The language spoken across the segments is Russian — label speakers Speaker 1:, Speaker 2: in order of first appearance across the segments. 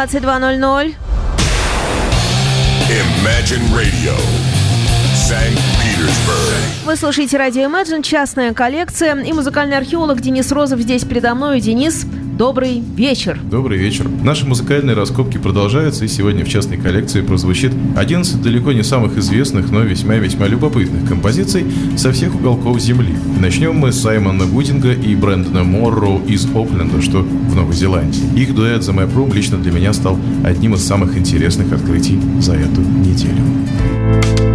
Speaker 1: 22.00.
Speaker 2: Imagine Radio.
Speaker 1: Вы слушаете радио Imagine, частная коллекция и музыкальный археолог Денис Розов здесь передо мной. Денис, добрый вечер.
Speaker 3: Добрый вечер. Наши музыкальные раскопки продолжаются, и сегодня в частной коллекции прозвучит 11 далеко не самых известных, но весьма-весьма любопытных композиций со всех уголков Земли. Начнем мы с Саймона Гудинга и Брэндона Морроу из Окленда, что в Новой Зеландии. Их дуэт The Map Room лично для меня стал одним из самых интересных открытий за эту неделю.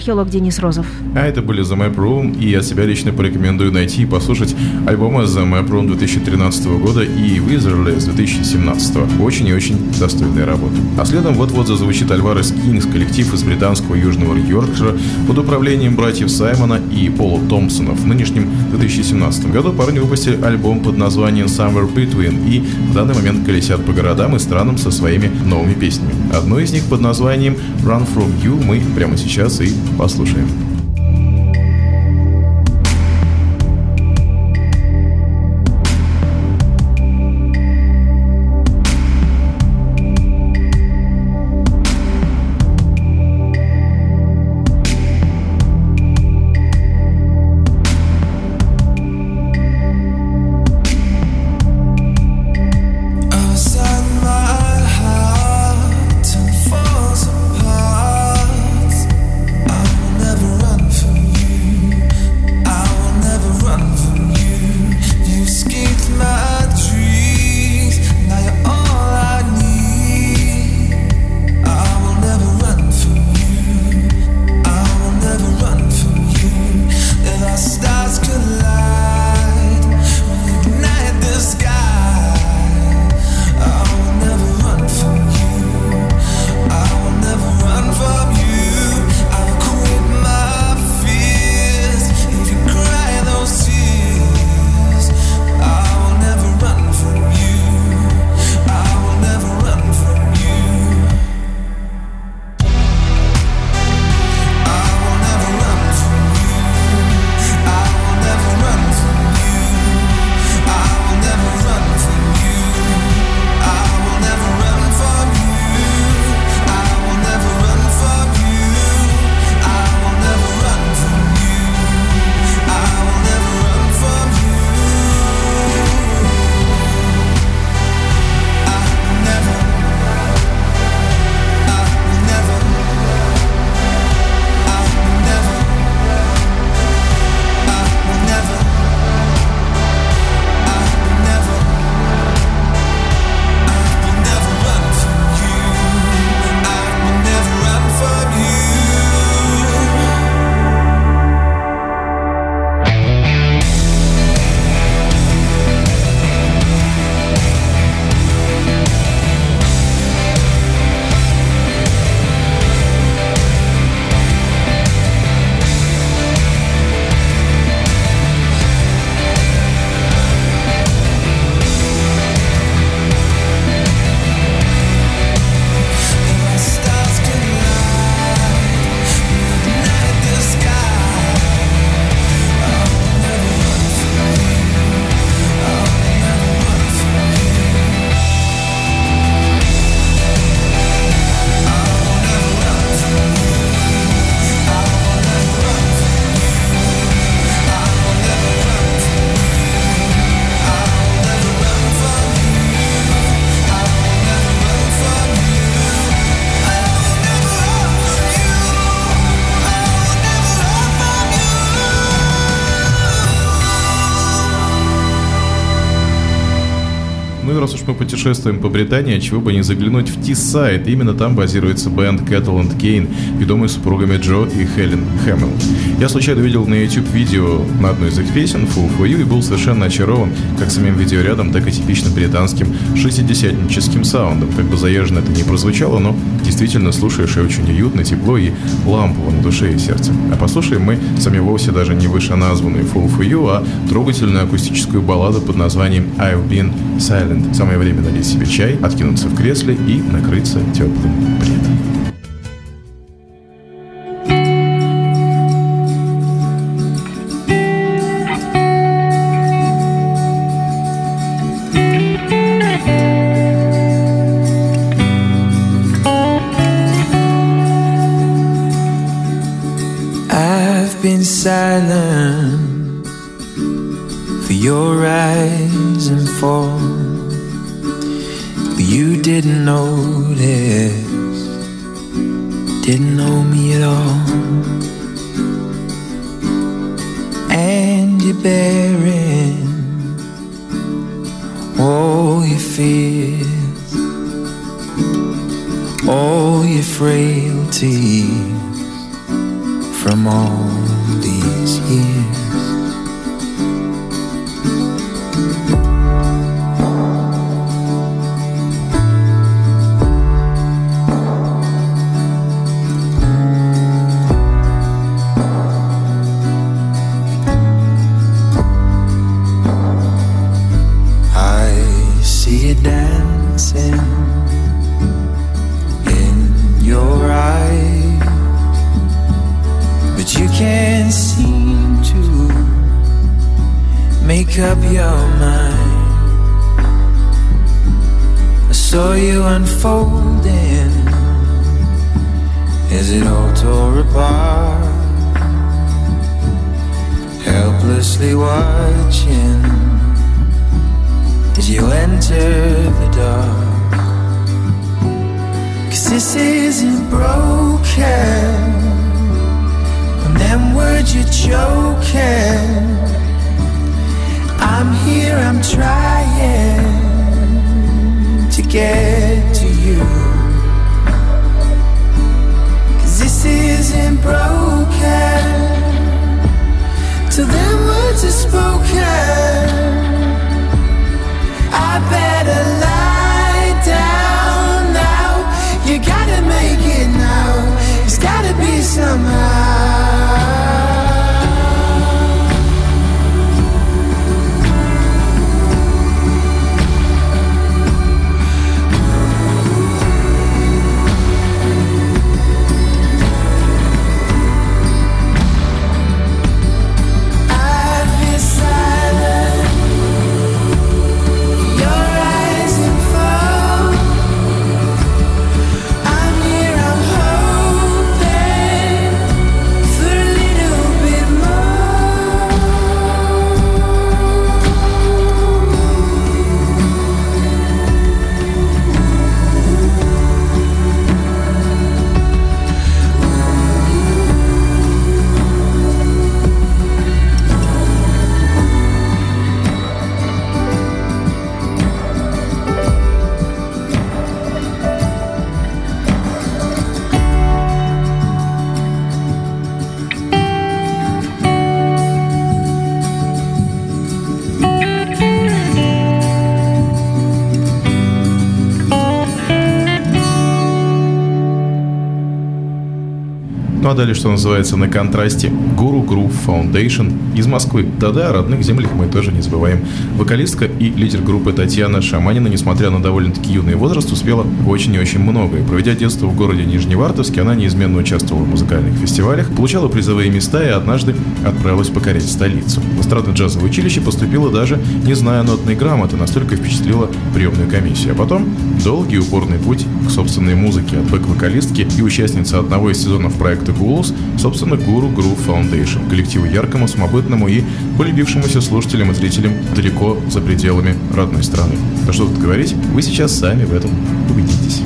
Speaker 1: Археолог Денис Розов.
Speaker 3: А это были The Map Room, и я себя лично порекомендую найти и послушать альбомы The Map Room 2013 года и Wizardless 2017. Очень и очень достойная работа. А следом вот-вот зазвучит Альварес Кингс, коллектив из британского Южного Йоркшира под управлением братьев Саймона и Пола Томпсона. В нынешнем 2017 году парни выпустили альбом под названием Somewhere Between и в данный момент колесят по городам и странам со своими новыми песнями. Одну из них под названием Run From You мы прямо сейчас и послушаем.
Speaker 4: Путешествуем по Британии, чего бы не заглянуть в T-сайт. Именно там базируется бенд Кэтланд Кейн, ведомый супругами Джо и Хелен Хэмилл. Я случайно видел на YouTube видео на одну из их песен «Fool for You» и был совершенно очарован как самим видеорядом, так и типичным британским шестидесятническим саундом. Как бы заезженно это не прозвучало, но действительно слушаешь и очень уютно, тепло и лампово на душе и сердце. А послушаем мы сами вовсе даже не вышеназванный «Fool for You», а трогательную акустическую балладу под названием «I've been silent». Самое время налить себе чай, откинуться в кресле и накрыться теплым пледом.
Speaker 5: This isn't broken on them words you're joking. I'm here, I'm trying to get to you. Cause this isn't broken till them words are spoken. I better lie somehow.
Speaker 4: Далее, что называется, на контрасте Guru Groove Foundation из Москвы. Да-да, о родных землях мы тоже не забываем. Вокалистка и лидер группы Татьяна Шаманина, несмотря на довольно-таки юный возраст, успела очень и очень многое. Проведя детство в городе Нижневартовске, она неизменно участвовала в музыкальных фестивалях, получала призовые места и однажды отправилась покорять столицу. В эстрадно-джазовое училище поступила даже не зная нотной грамоты, настолько впечатлила приемную комиссию. А потом долгий упорный путь к собственной музыке от бэк-вокалистки и участницы одного из сезонов проекта «Гулус», собственно, Guru Groove Foundation, коллективу яркому, самобытному и полюбившемуся слушателям и зрителям далеко за пределами родной страны. Да что тут говорить, вы сейчас сами в этом убедитесь.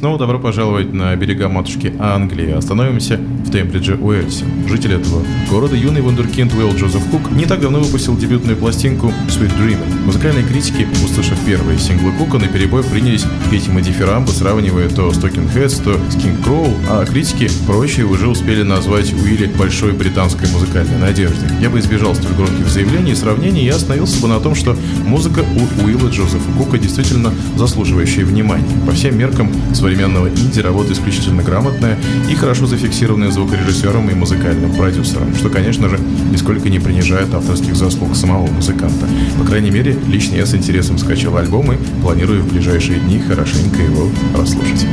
Speaker 4: снова добро пожаловать на берега матушки Англии. Остановимся в Тембридже, Уэльсе. Житель этого города юный вундеркинд Уэлл Джозеф Кук не так давно выпустил дебютную пластинку Sweet Dreamer". Музыкальные критики, услышав первые синглы Кука, на перебой принялись петь ему дифирамбы, сравнивая то с Talking Heads, то с King Crow, а критики прочие уже успели назвать Уилли большой британской музыкальной надеждой. Я бы избежал столь громких заявлений и сравнений, и остановился бы на том, что музыка у Уилла Джозефа Кука действительно заслуживающая внимания. По всем меркам своей современного инди работы исключительно грамотная и хорошо зафиксированная звукорежиссером и музыкальным продюсером, что, конечно же, нисколько не принижает авторских заслуг самого музыканта. По крайней мере, лично я с интересом скачал альбом и планирую в ближайшие дни хорошенько его прослушать.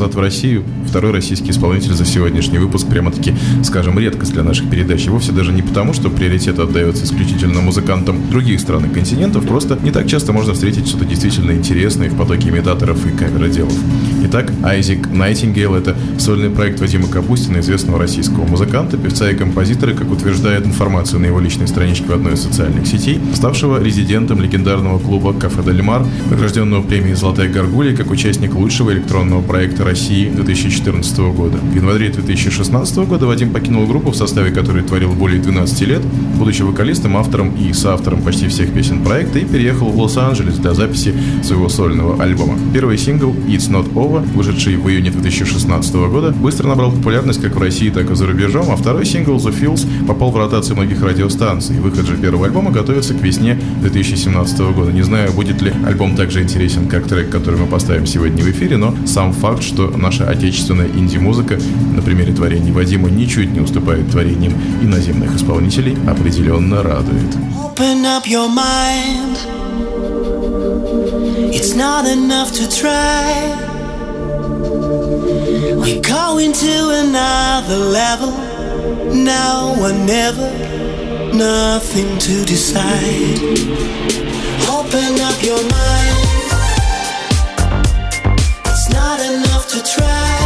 Speaker 4: Назад в Россию. Второй российский исполнитель за сегодняшний выпуск прямо-таки, скажем, редкость для наших передач. И вовсе даже не потому, что приоритет отдается исключительно музыкантам других стран и континентов, просто не так часто можно встретить что-то действительно интересное в потоке имитаторов и камероделов. Итак, Айзек Найтингейл – это сольный проект Вадима Капустина, известного российского музыканта, певца и композитора, как утверждает информацию на его личной страничке в одной из социальных сетей, ставшего резидентом легендарного клуба «Кафе Дель Мар», награжденного премией «Золотая горгулья» как участник лучшего электронного проекта России 2014 года. В январе 2016 года Вадим покинул группу, в составе которой творил более 12 лет, будучи вокалистом, автором и соавтором почти всех песен проекта, и переехал в Лос-Анджелес для записи своего сольного альбома. Первый сингл «It's Not Over», вышедший в июне 2016 года, быстро набрал популярность как в России, так и за рубежом, а второй сингл «The Feels» попал в ротацию многих радиостанций. Выход же первого альбома готовится к весне 2017 года. Не знаю, будет ли альбом так же интересен, как трек, который мы поставим сегодня в эфире, но сам факт, что наша отечественная инди-музыка на примере творений Вадима ничуть не уступает творениям иноземных исполнителей, определенно радует.
Speaker 3: Open up your mind. It's not enough to try. We go into another level. Now or never. Nothing to decide. Open up your mind. It's not enough to try.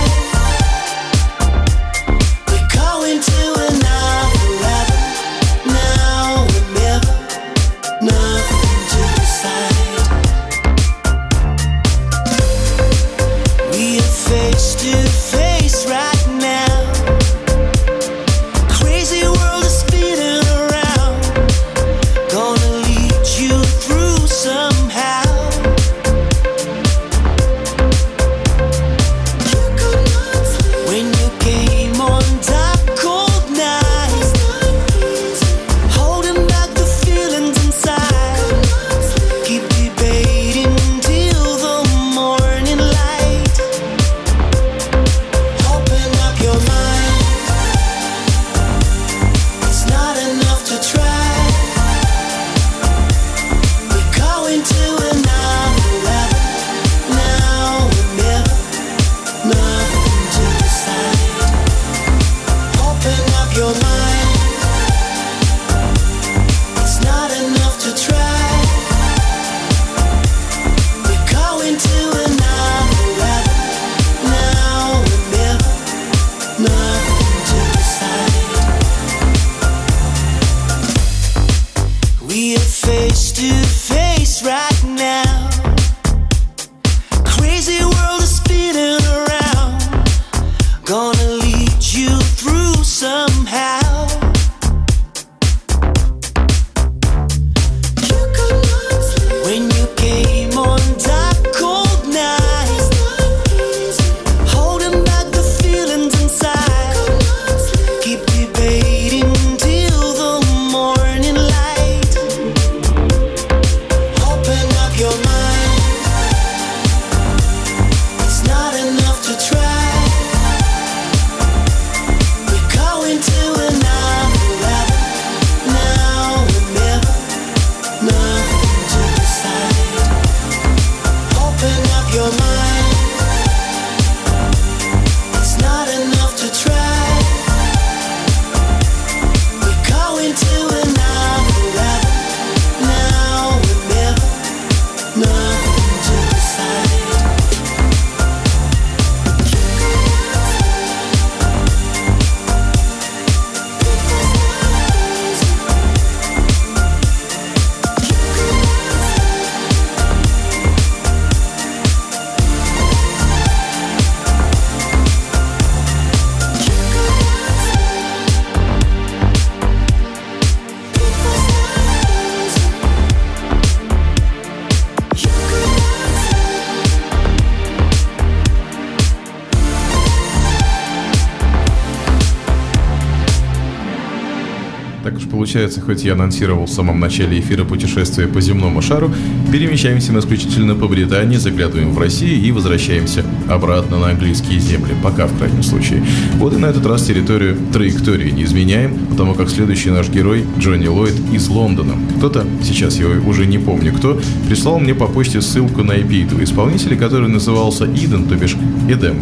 Speaker 4: Получается, хоть я анонсировал в самом начале эфира путешествия по земному шару, перемещаемся мы исключительно по Британии, заглядываем в Россию и возвращаемся обратно на английские земли, пока в крайнем случае. Вот и на этот раз территорию траектории не изменяем, потому как следующий наш герой Джонни Ллойд из Лондона. Кто-то, сейчас я уже не помню кто, прислал мне по почте ссылку на EP этого исполнителя, который назывался Иден, то бишь Эдем.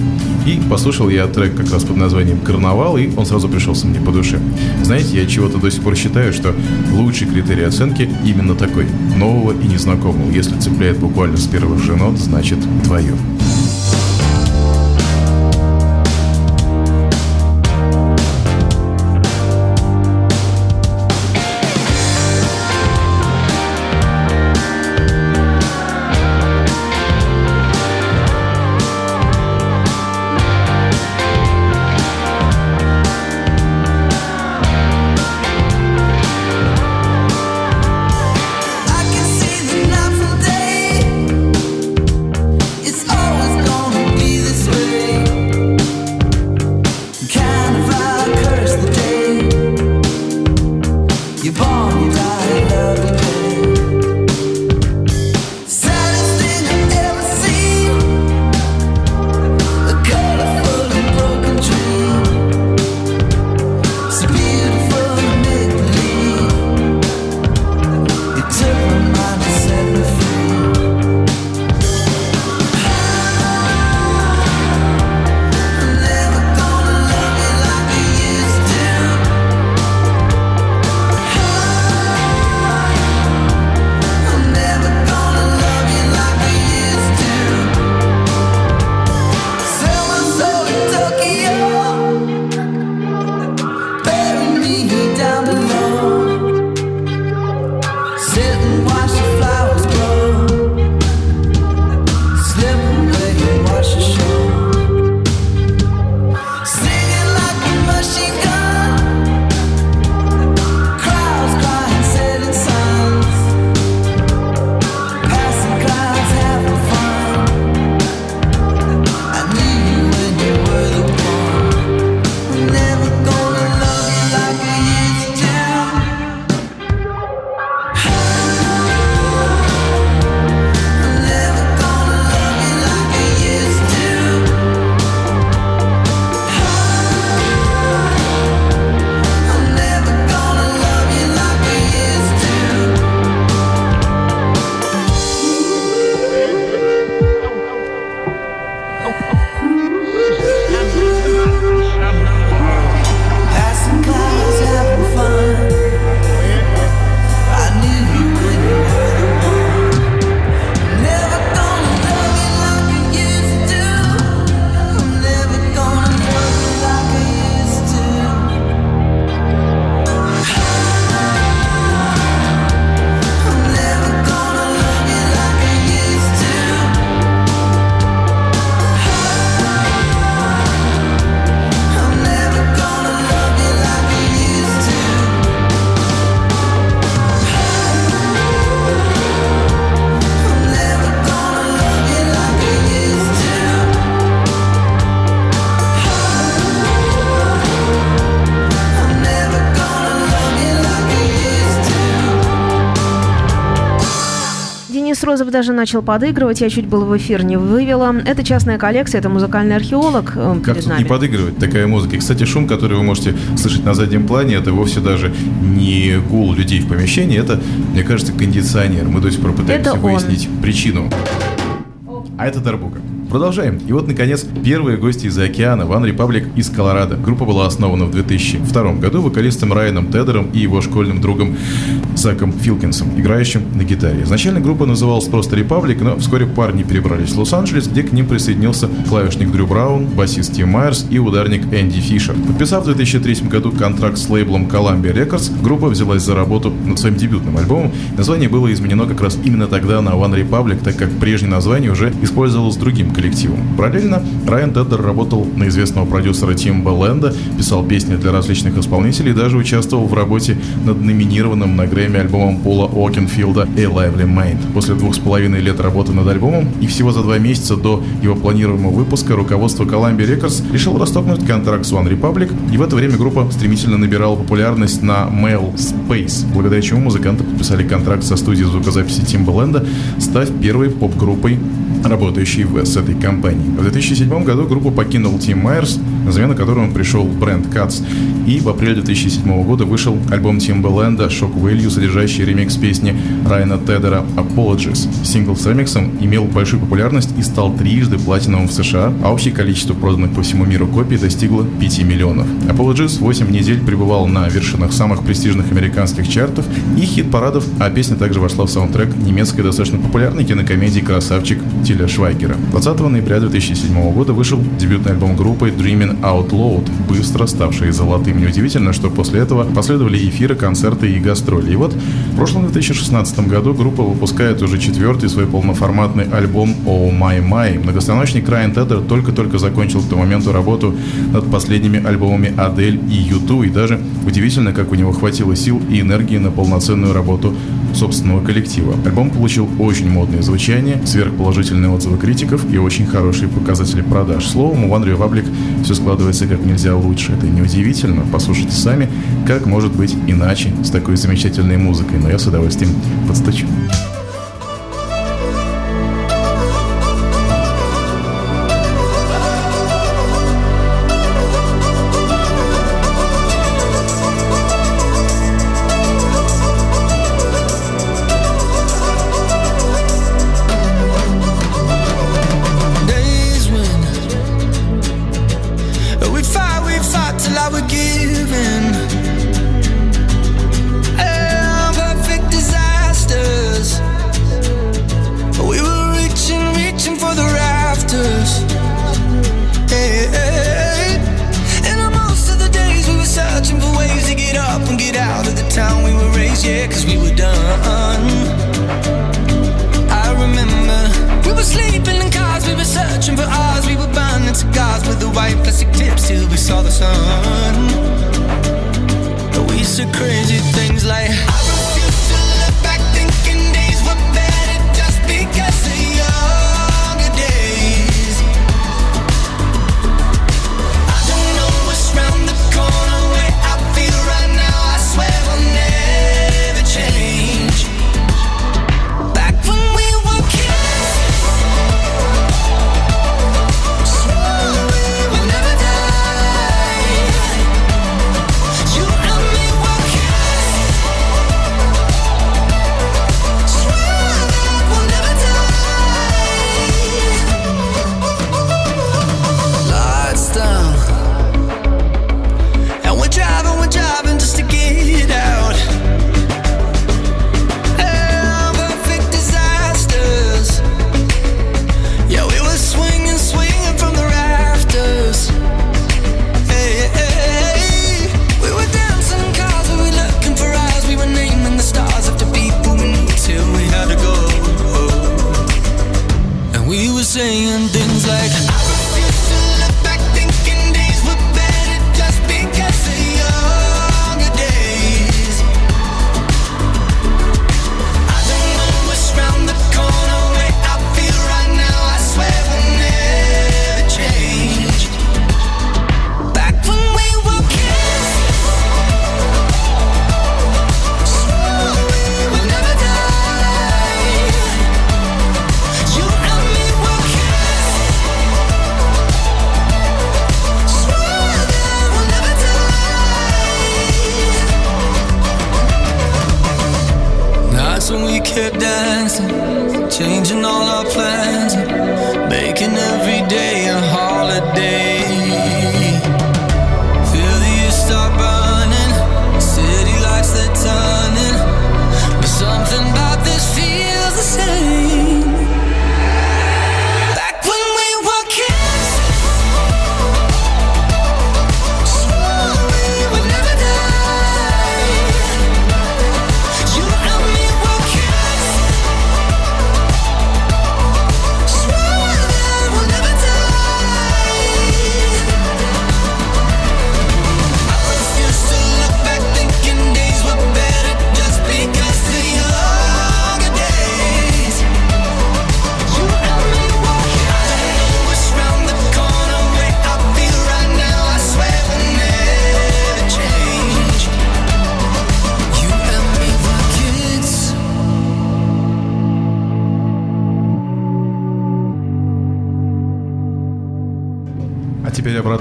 Speaker 4: И послушал я трек как раз под названием «Карнавал», и он сразу пришелся мне по душе. Знаете, я чего-то до сих пор считаю, что лучший критерий оценки именно такой – нового и незнакомого. Если цепляет буквально с первых же нот, значит твое.
Speaker 5: Did I love you?
Speaker 1: Даже начал подыгрывать, я чуть было в эфир не вывела. Это частная коллекция, это музыкальный археолог э,
Speaker 4: Как тут не подыгрывать такая музыка? И, кстати, шум, который вы можете слышать на заднем плане, это вовсе даже не гул людей в помещении, это, мне кажется, кондиционер. Мы до сих пор пытаемся
Speaker 1: Это он.
Speaker 4: выяснить причину. А это Дарбука. Продолжаем. И вот, наконец, первые гости из океана One Republic из Колорадо. Группа была основана в 2002 году вокалистом Райаном Тедером и его школьным другом Заком Филкинсом, играющим на гитаре. Изначально группа называлась просто Republic, но вскоре парни перебрались в Лос-Анджелес, где к ним присоединился клавишник Дрю Браун, басист Тим Майерс и ударник Энди Фишер. Подписав в 2003 году контракт с лейблом Columbia Records, группа взялась за работу над своим дебютным альбомом. Название было изменено как раз именно тогда на One Republic, так как прежнее название уже использовалось другим коллективом
Speaker 6: коллективом. Параллельно Райан Теддер работал на известного продюсера Тимба Лэнда, писал песни для различных исполнителей и даже участвовал в работе над номинированным на Грэмми альбомом Пола Окенфилда «A Lively Mind». После двух с половиной лет работы над альбомом и всего за два месяца до его планируемого выпуска руководство Columbia Records решил расторгнуть контракт с One Republic, и в это время группа стремительно набирала популярность на Mail Space, благодаря чему музыканты подписали контракт со студией звукозаписи Timbaland, став первой поп-группой работающий в, с этой компанией. В 2007 году группу покинул Тим Майерс, на замену которому пришел Брэнд Катс. И в апреле 2007 года вышел альбом Timbaland «Shock Value», содержащий ремикс песни Райана Тедера «Apologies». Сингл с ремиксом имел большую популярность и стал трижды платиновым в США, а общее количество проданных по всему миру копий достигло 5 миллионов. «Apologies» 8 недель пребывал на вершинах самых престижных американских чартов и хит-парадов, а песня также вошла в саундтрек немецкой достаточно популярной кинокомедии «Красавчик» Тиля Швайгера. 20 ноября 2007 года вышел дебютный альбом группы Dreaming Out Loud, быстро ставший золотым. Неудивительно, что после этого последовали эфиры, концерты и гастроли. И вот в прошлом 2016 году группа выпускает уже четвертый свой полноформатный альбом Oh My My. Многостаночник Райан Теддер только-только закончил к тому моменту работу над последними альбомами Адель и Юту, и даже удивительно, как у него хватило сил и энергии на полноценную работу собственного коллектива. Альбом получил очень модное звучание, сверхположительные отзывы критиков и очень хорошие показатели продаж. Словом, у One Republic все складывается как нельзя лучше. Это неудивительно. Послушайте сами, как может быть иначе с такой замечательной музыкой. Но я с удовольствием подстучу.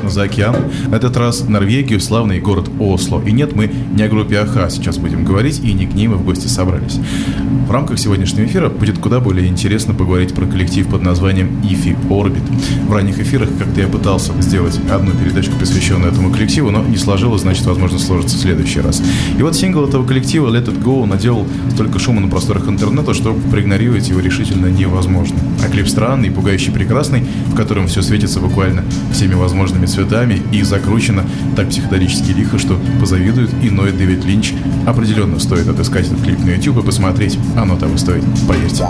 Speaker 4: Обратно за океан. На этот раз Норвегию, славный город Осло. И нет, мы не о группе Аха сейчас будем говорить, и не к ней мы в гости собрались. В рамках сегодняшнего эфира будет куда более интересно поговорить про коллектив под названием Ифи Орбит. В ранних эфирах как-то я пытался сделать одну передачку, посвященную этому коллективу, но не сложилось, значит, возможно, сложится в следующий раз. И вот сингл этого коллектива Let It Go наделал столько шума на просторах интернета, что проигнорировать его решительно невозможно. А клип странный, пугающий прекрасный, в котором все светится буквально всеми возможными цветами и закручено так психоделически лихо, что позавидует иной Дэвид Линч. Определенно стоит отыскать этот клип на YouTube и посмотреть. Оно того стоит, поверьте.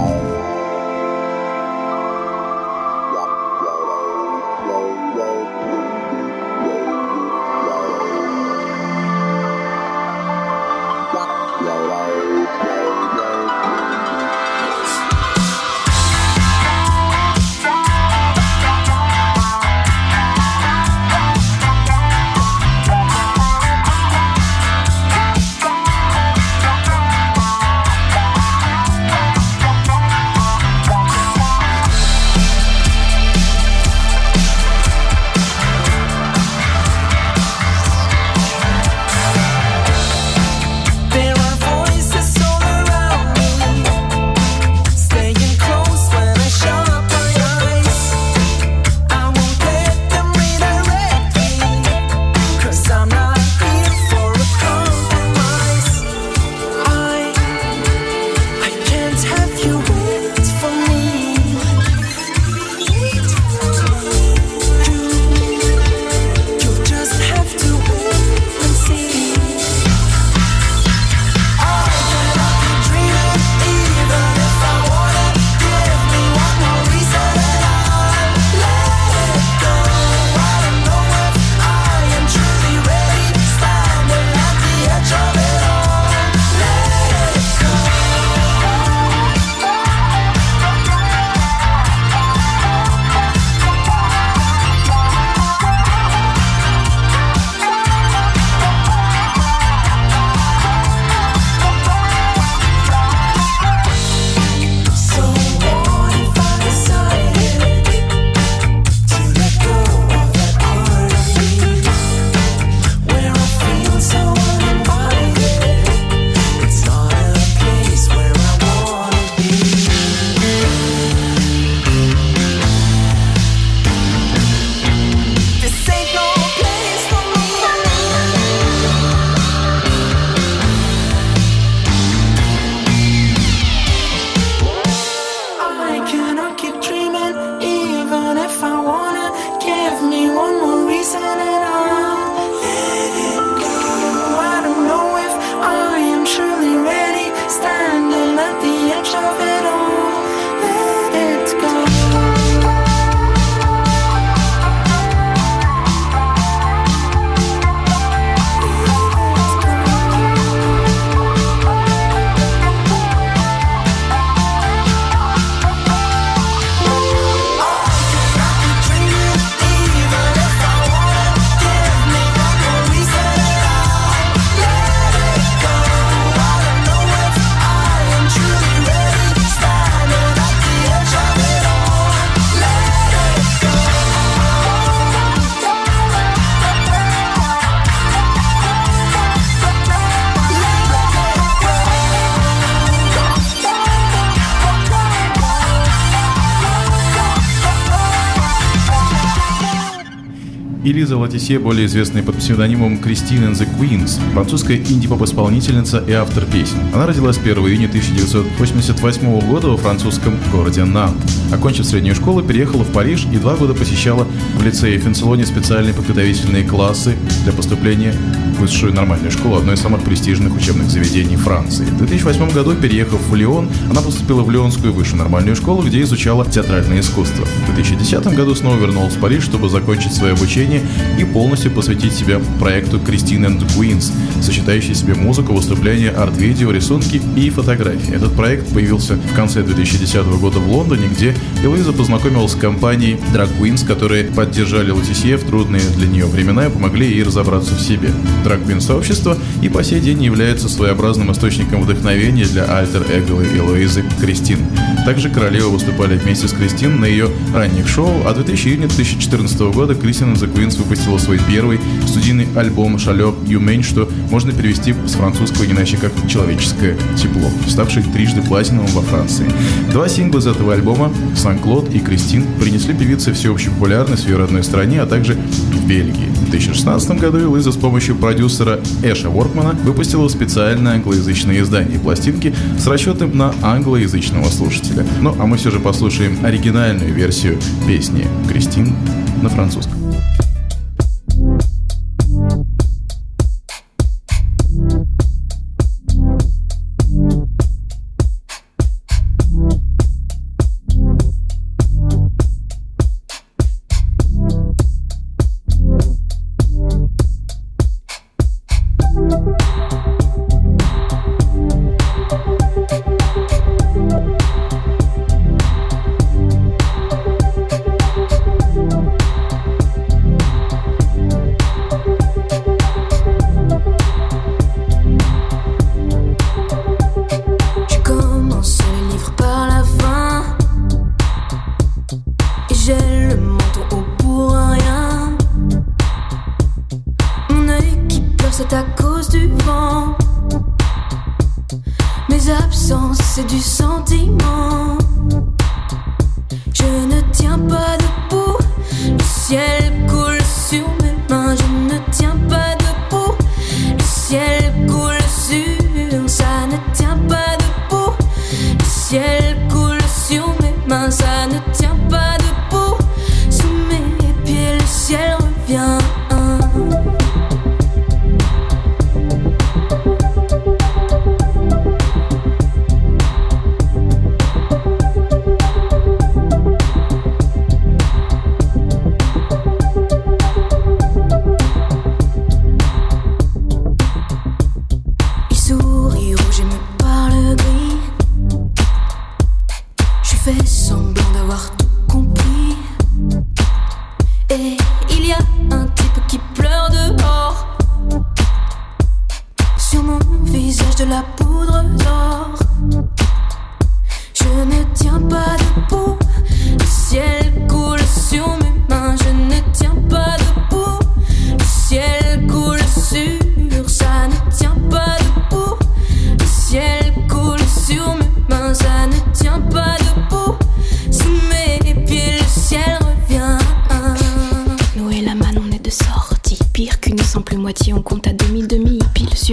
Speaker 4: И Лиза Латисе, более известная под псевдонимом Кристин and the Queens, французская инди-поп-исполнительница и автор песен. Она родилась 1 июня 1988 года во французском городе Нант. Окончив среднюю школу, переехала в Париж и два года посещала в лицее Фенсилоне специальные подготовительные классы для поступления в высшую нормальную школу, одной из самых престижных учебных заведений Франции. В 2008 году, переехав в Лион, она поступила в Лионскую высшую нормальную школу, где изучала театральное искусство. В 2010 году снова вернулась в Париж, чтобы закончить свое обучение и полностью посвятить себя проекту Christine and Queens, сочетающий в себе музыку, выступления, арт-видео, рисунки и фотографии. Этот проект появился в конце 2010 года в Лондоне, где Элоиза познакомилась с компанией Drag Queens, которые поддержали Латисье в трудные для нее времена и помогли ей разобраться в себе. Drag Queen сообщество и по сей день является своеобразным источником вдохновения для альтер-эго Элоизы Кристин. Также королевы выступали вместе с Кристин на ее ранних шоу, а 2000 июня 2014 года Кристин и The Twins выпустила свой первый студийный альбом «Шалек Юмень», что можно перевести с французского не иначе как «человеческое тепло», ставший трижды платиновым во Франции. Два сингла из этого альбома «Сан-Клод» и «Кристин» принесли певице всеобщую популярность в ее родной стране, а также в Бельгии. В 2016 году Лиза с помощью продюсера Эша Воркмана выпустила специальное англоязычное издание пластинки с расчетом на англоязычного слушателя. Ну, а мы все же послушаем оригинальную версию песни «Кристин» на французском.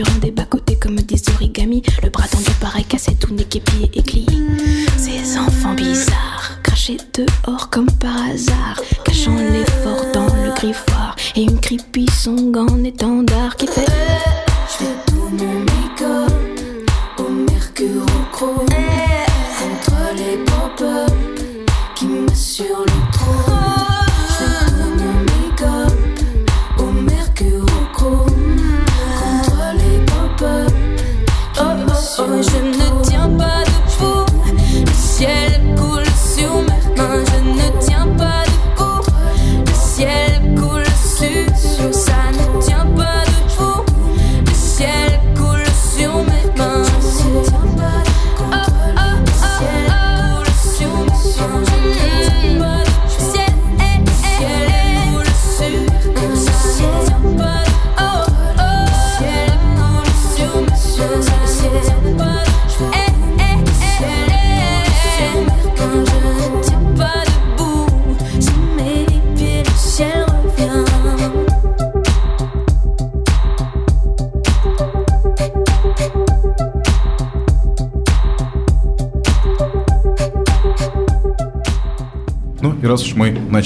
Speaker 5: Un
Speaker 7: des bas-côtés comme des origamis. Le bras tendu pareil cassé, tout n'est qu'épié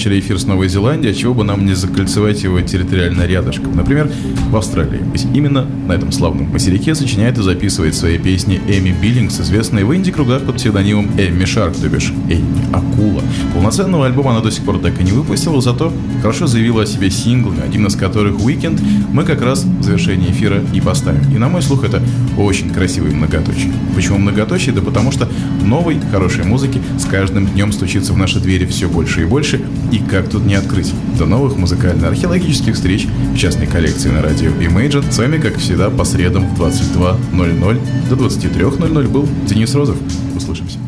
Speaker 4: начали эфир с Новой Зеландии, а чего бы нам не закольцевать его территориально рядышком? Например, в Австралии. Ведь именно на этом славном материке сочиняет и записывает свои песни Эми Биллингс, известная в инди-кругах под псевдонимом Эмми Шарк, то бишь Эми Акула. Полноценного альбома она до сих пор так и не выпустила, зато хорошо заявила о себе синглами, один из которых «Weekend» мы как раз в завершении эфира и поставим. И на мой слух это очень красивый многоточие. Почему многоточие? Да потому что новой, хорошей музыки с каждым днем стучится в наши двери все больше и больше, и как тут не открыть. До новых музыкально-археологических встреч в частной коллекции на радио Imagine. С вами, как всегда, по средам в 22.00 до 23.00 был Денис Розов. Услышимся.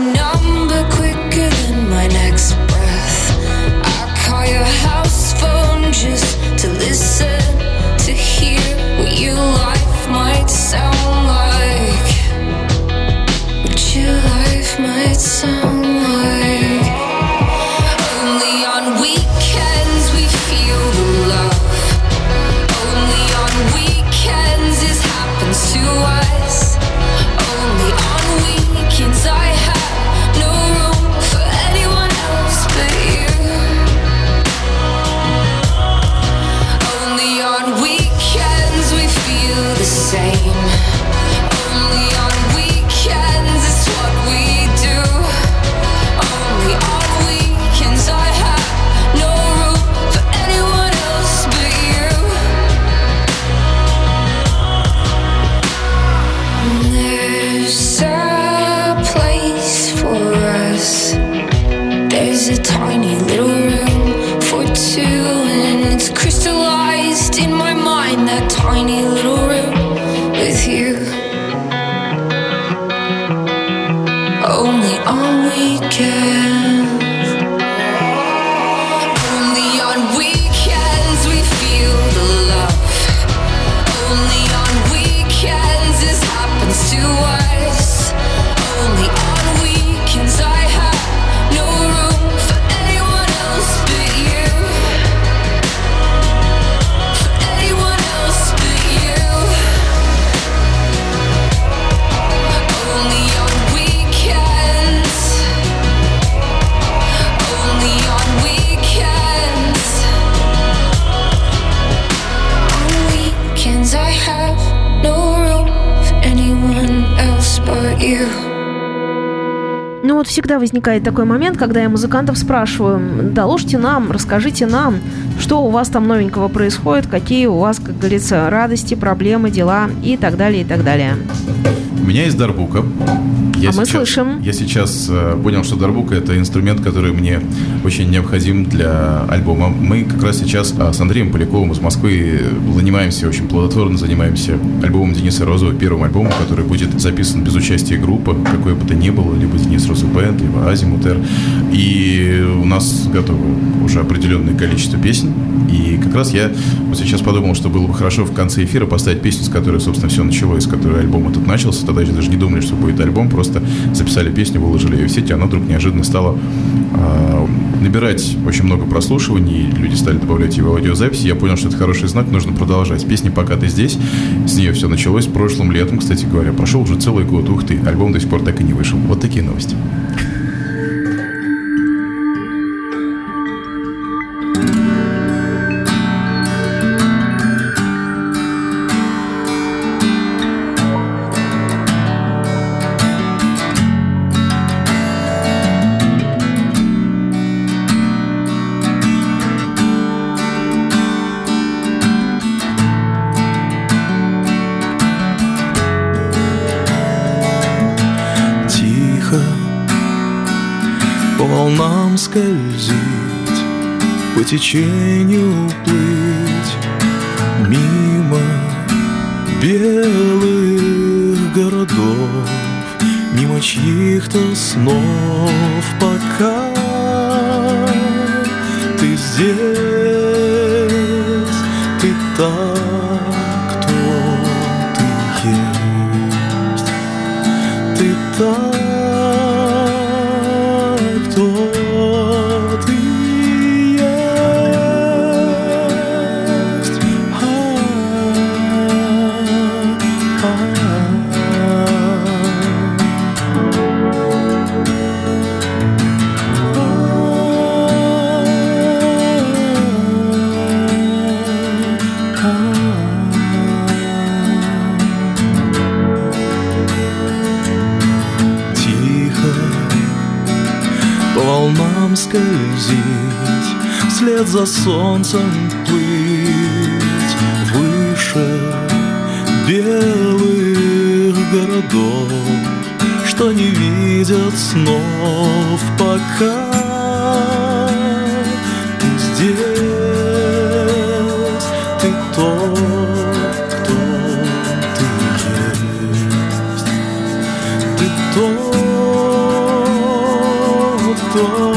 Speaker 8: know
Speaker 1: Ну вот всегда возникает такой момент, когда я музыкантов спрашиваю, доложите нам, расскажите нам, что у вас там новенького происходит, какие у вас, как говорится, радости, проблемы, дела и так далее, и так далее.
Speaker 4: У меня есть дарбука.
Speaker 1: А мы слышим.
Speaker 4: Я сейчас э, понял, что дарбука это инструмент, который мне очень необходим для альбома. Мы как раз сейчас э, с Андреем Поляковым из Москвы занимаемся, очень плодотворно занимаемся альбомом Дениса Розова, первым альбомом, который будет записан без участия группы, какой бы то ни было, либо Денис Розов Бенд, либо Азимутер. И у нас готово уже определенное количество песен. И как раз я вот сейчас подумал, что было бы хорошо в конце эфира поставить песню, с которой, собственно, все началось, с которой альбом этот начался. Тогда еще даже не думали, что будет альбом, просто записали песню, выложили ее в сеть, и она вдруг неожиданно стала а, набирать очень много прослушиваний, люди стали добавлять ее в аудиозаписи. Я понял, что это хороший знак, нужно продолжать. Песня «Пока ты здесь», с нее все началось прошлым летом, кстати говоря. Прошел уже целый год, ух ты, альбом до сих пор так и не вышел. Вот такие новости.
Speaker 3: Скользить, по течению плыть мимо белых городов, мимо чьих-то снов, пока ты здесь, ты так,
Speaker 9: за солнцем плыть выше белых городов, что не видят снов пока ты здесь, ты тот, кто ты есть. Ты тот, кто